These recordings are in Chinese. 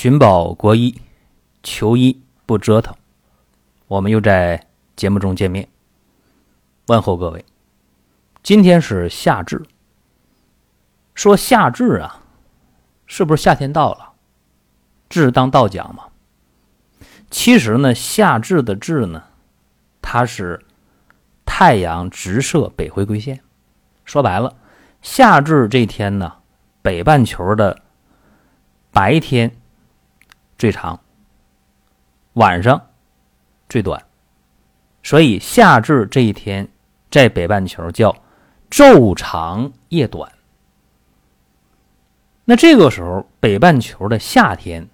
寻宝国医，求医不折腾。我们又在节目中见面，问候各位。今天是夏至，说夏至啊，是不是夏天到了？至当道讲嘛。其实呢，夏至的至呢，它是太阳直射北回归线。说白了，夏至这天呢，北半球的白天。最长，晚上最短，所以夏至这一天在北半球叫昼长夜短。那这个时候，北半球的夏天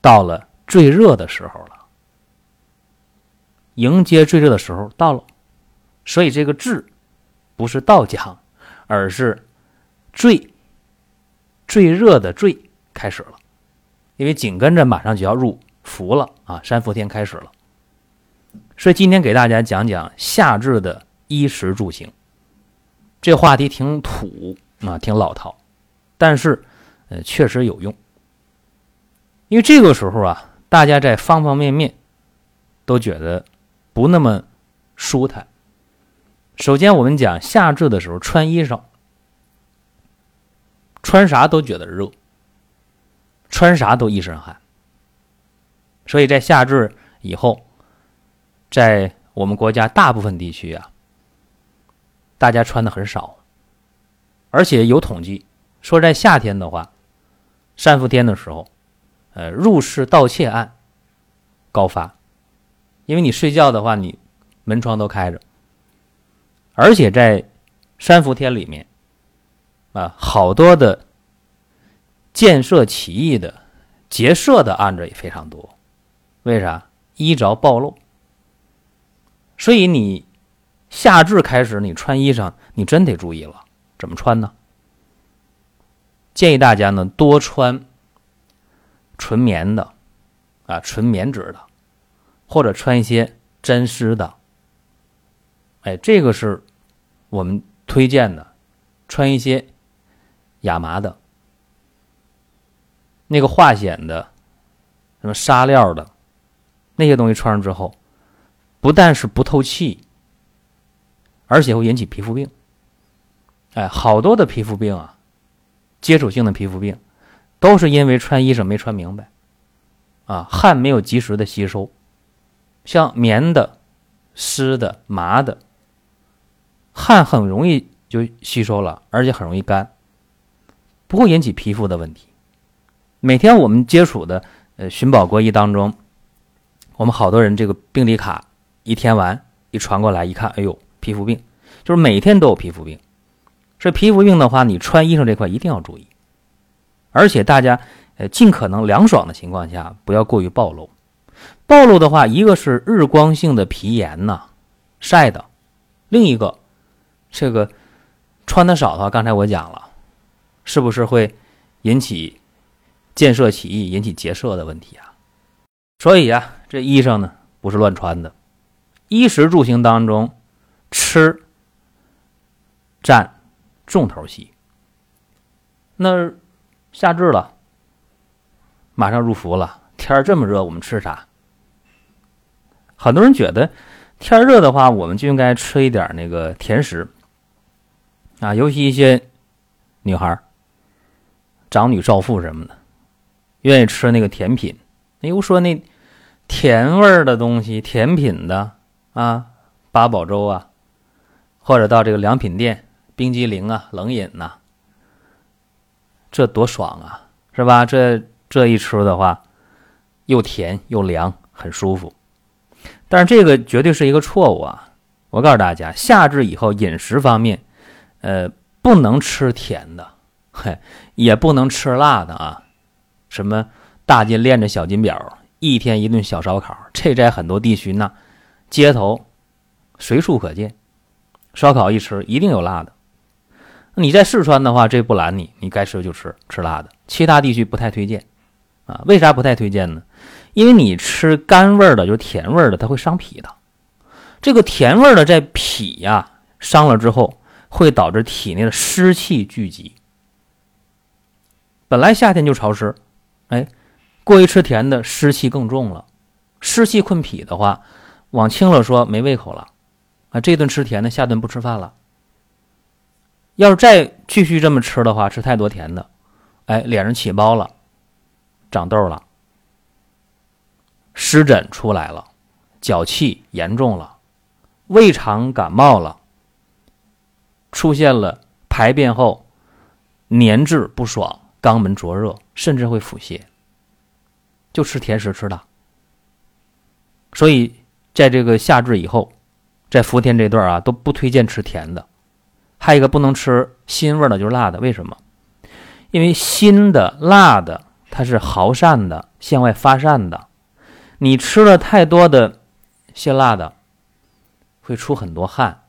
到了最热的时候了，迎接最热的时候到了，所以这个“至”不是到讲，而是最最热的“最”开始了。因为紧跟着马上就要入伏了啊，三伏天开始了，所以今天给大家讲讲夏至的衣食住行。这话题挺土啊，挺老套，但是呃确实有用。因为这个时候啊，大家在方方面面都觉得不那么舒坦。首先，我们讲夏至的时候穿衣裳，穿啥都觉得热。穿啥都一身汗，所以在夏至以后，在我们国家大部分地区啊，大家穿的很少，而且有统计说，在夏天的话，三伏天的时候，呃，入室盗窃案高发，因为你睡觉的话，你门窗都开着，而且在三伏天里面，啊，好多的。建设起义的、劫舍的案子也非常多，为啥？衣着暴露。所以你夏至开始，你穿衣裳，你真得注意了，怎么穿呢？建议大家呢多穿纯棉的，啊，纯棉质的，或者穿一些真丝的。哎，这个是我们推荐的，穿一些亚麻的。那个化纤的、什么纱料的，那些东西穿上之后，不但是不透气，而且会引起皮肤病。哎，好多的皮肤病啊，接触性的皮肤病，都是因为穿衣裳没穿明白，啊，汗没有及时的吸收。像棉的、湿的、麻的，汗很容易就吸收了，而且很容易干，不会引起皮肤的问题。每天我们接触的呃寻宝国医当中，我们好多人这个病历卡一填完一传过来一看，哎呦，皮肤病，就是每天都有皮肤病。所以皮肤病的话，你穿衣裳这块一定要注意，而且大家呃尽可能凉爽的情况下，不要过于暴露。暴露的话，一个是日光性的皮炎呐，晒的；另一个，这个穿的少的话，刚才我讲了，是不是会引起？建设起义引起劫舍的问题啊，所以啊，这衣裳呢不是乱穿的。衣食住行当中，吃占重头戏。那夏至了，马上入伏了，天这么热，我们吃啥？很多人觉得天热的话，我们就应该吃一点那个甜食啊，尤其一些女孩长女少妇什么的。愿意吃那个甜品，那又说那甜味儿的东西，甜品的啊，八宝粥啊，或者到这个良品店，冰激凌啊，冷饮呐，这多爽啊，是吧？这这一吃的话，又甜又凉，很舒服。但是这个绝对是一个错误啊！我告诉大家，夏至以后饮食方面，呃，不能吃甜的，嘿，也不能吃辣的啊。什么大金链子、小金表，一天一顿小烧烤，这在很多地区呢，街头随处可见。烧烤一吃一定有辣的。你在四川的话，这不拦你，你该吃就吃，吃辣的。其他地区不太推荐啊？为啥不太推荐呢？因为你吃干味的，就是甜味的，它会伤脾的。这个甜味的在脾呀伤了之后，会导致体内的湿气聚集。本来夏天就潮湿。哎，过于吃甜的，湿气更重了。湿气困脾的话，往轻了说没胃口了啊，这顿吃甜的，下顿不吃饭了。要是再继续这么吃的话，吃太多甜的，哎，脸上起包了，长痘了，湿疹出来了，脚气严重了，胃肠感冒了，出现了排便后粘滞不爽、肛门灼热，甚至会腹泻。就吃甜食吃的，所以在这个夏至以后，在伏天这段啊，都不推荐吃甜的。还有一个不能吃辛味的，就是辣的。为什么？因为辛的、辣的，它是耗散的，向外发散的。你吃了太多的辛辣的，会出很多汗，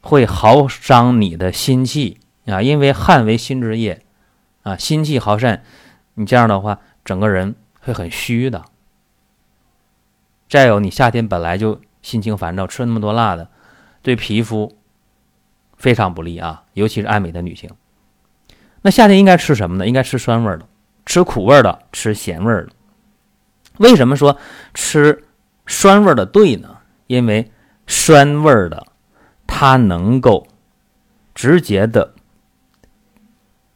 会耗伤你的心气啊。因为汗为心之液啊，心气耗散，你这样的话，整个人会很虚的。再有，你夏天本来就心情烦躁，吃那么多辣的，对皮肤。非常不利啊，尤其是爱美的女性。那夏天应该吃什么呢？应该吃酸味的，吃苦味的，吃咸味的。为什么说吃酸味的对呢？因为酸味的它能够直接的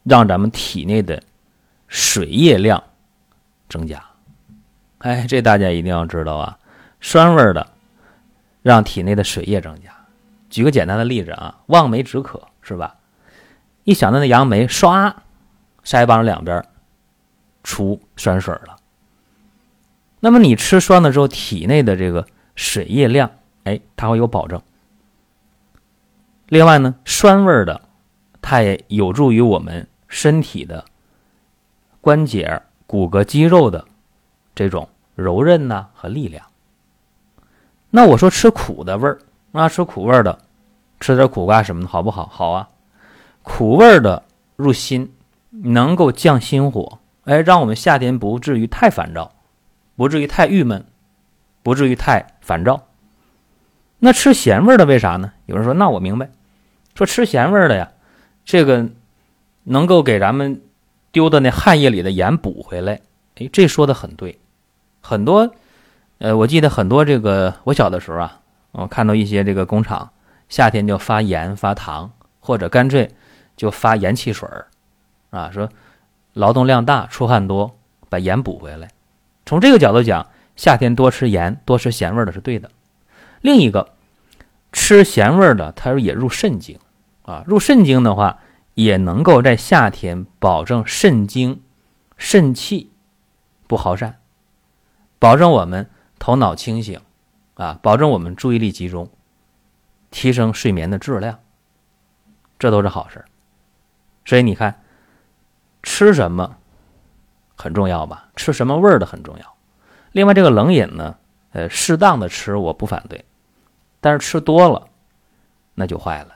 让咱们体内的水液量增加。哎，这大家一定要知道啊，酸味的让体内的水液增加。举个简单的例子啊，望梅止渴是吧？一想到那杨梅，唰，腮帮子两边出酸水了。那么你吃酸的时候，体内的这个水液量，哎，它会有保证。另外呢，酸味的，它也有助于我们身体的关节、骨骼、肌肉的这种柔韧呢和力量。那我说吃苦的味儿啊，吃苦味儿的。吃点苦瓜什么的好不好？好啊，苦味儿的入心，能够降心火，哎，让我们夏天不至于太烦躁，不至于太郁闷，不至于太烦躁。那吃咸味儿的为啥呢？有人说，那我明白，说吃咸味儿的呀，这个能够给咱们丢的那汗液里的盐补回来。哎，这说的很对，很多，呃，我记得很多这个我小的时候啊，我看到一些这个工厂。夏天就发盐发糖，或者干脆就发盐汽水儿，啊，说劳动量大出汗多，把盐补回来。从这个角度讲，夏天多吃盐多吃咸味的是对的。另一个吃咸味的，它也入肾经啊，入肾经的话，也能够在夏天保证肾精肾气不耗散，保证我们头脑清醒啊，保证我们注意力集中。提升睡眠的质量，这都是好事所以你看，吃什么很重要吧？吃什么味儿的很重要。另外，这个冷饮呢，呃，适当的吃我不反对，但是吃多了那就坏了。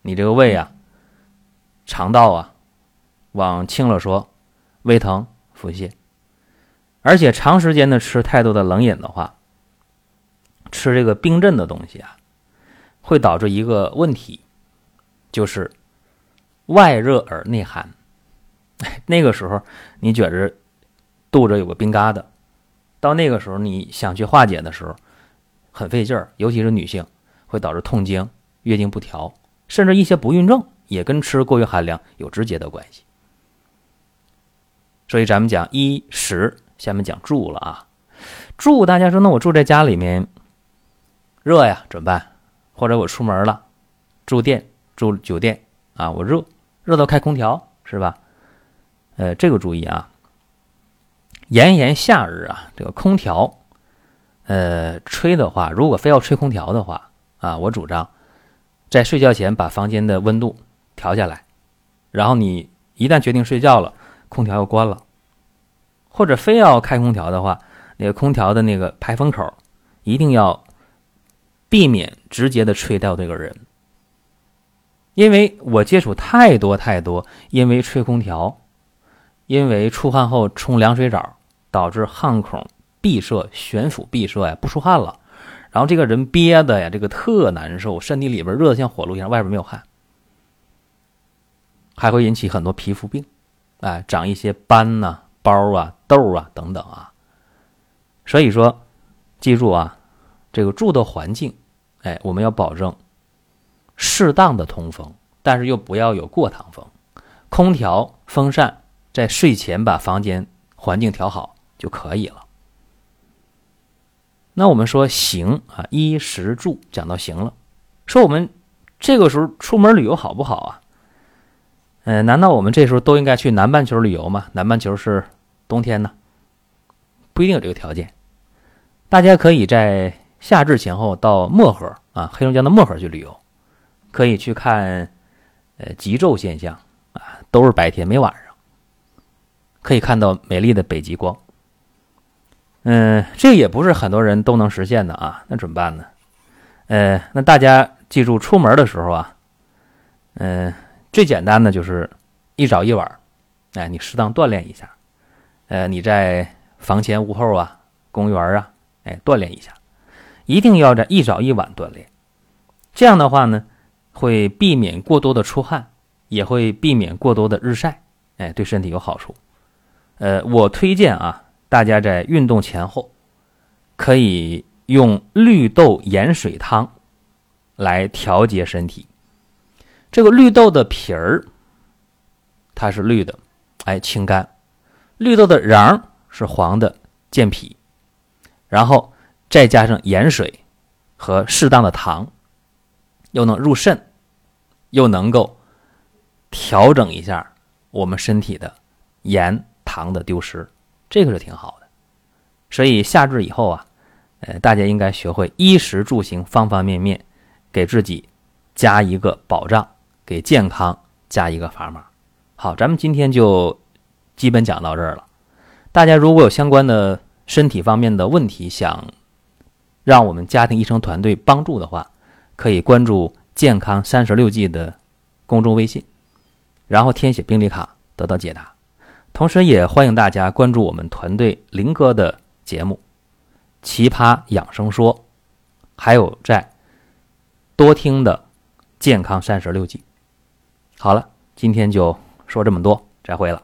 你这个胃啊、肠道啊，往轻了说，胃疼、腹泻，而且长时间的吃太多的冷饮的话，吃这个冰镇的东西啊。会导致一个问题，就是外热而内寒。那个时候你觉着肚子有个冰疙瘩，到那个时候你想去化解的时候很费劲，尤其是女性，会导致痛经、月经不调，甚至一些不孕症也跟吃过于寒凉有直接的关系。所以咱们讲衣食，下面讲住了啊。住，大家说，那我住在家里面热呀，怎么办？或者我出门了，住店住酒店啊，我热热到开空调是吧？呃，这个注意啊，炎炎夏日啊，这个空调，呃，吹的话，如果非要吹空调的话啊，我主张在睡觉前把房间的温度调下来，然后你一旦决定睡觉了，空调又关了，或者非要开空调的话，那个空调的那个排风口一定要。避免直接的吹到这个人，因为我接触太多太多，因为吹空调，因为出汗后冲凉水澡，导致汗孔闭塞、悬浮闭塞呀，不出汗了，然后这个人憋的呀，这个特难受，身体里边热的像火炉一样，外边没有汗，还会引起很多皮肤病，哎，长一些斑呐、包啊、痘啊等等啊。所以说，记住啊，这个住的环境，哎，我们要保证适当的通风，但是又不要有过堂风。空调、风扇在睡前把房间环境调好就可以了。那我们说行啊，衣食住讲到行了，说我们这个时候出门旅游好不好啊？呃，难道我们这时候都应该去南半球旅游吗？南半球是冬天呢，不一定有这个条件。大家可以在夏至前后到漠河啊，黑龙江的漠河去旅游，可以去看呃极昼现象啊，都是白天没晚上，可以看到美丽的北极光。嗯，这也不是很多人都能实现的啊，那怎么办呢？呃，那大家记住，出门的时候啊，嗯。最简单的就是一早一晚，哎，你适当锻炼一下，呃，你在房前屋后啊、公园啊，哎，锻炼一下，一定要在一早一晚锻炼。这样的话呢，会避免过多的出汗，也会避免过多的日晒，哎，对身体有好处。呃，我推荐啊，大家在运动前后可以用绿豆盐水汤来调节身体。这个绿豆的皮儿，它是绿的，哎，清肝；绿豆的瓤是黄的，健脾。然后再加上盐水和适当的糖，又能入肾，又能够调整一下我们身体的盐糖的丢失，这个是挺好的。所以夏至以后啊，呃，大家应该学会衣食住行方方面面，给自己加一个保障。给健康加一个砝码。好，咱们今天就基本讲到这儿了。大家如果有相关的身体方面的问题，想让我们家庭医生团队帮助的话，可以关注“健康三十六计”的公众微信，然后填写病历卡得到解答。同时，也欢迎大家关注我们团队林哥的节目《奇葩养生说》，还有在多听的“健康三十六计”。好了，今天就说这么多，再会了。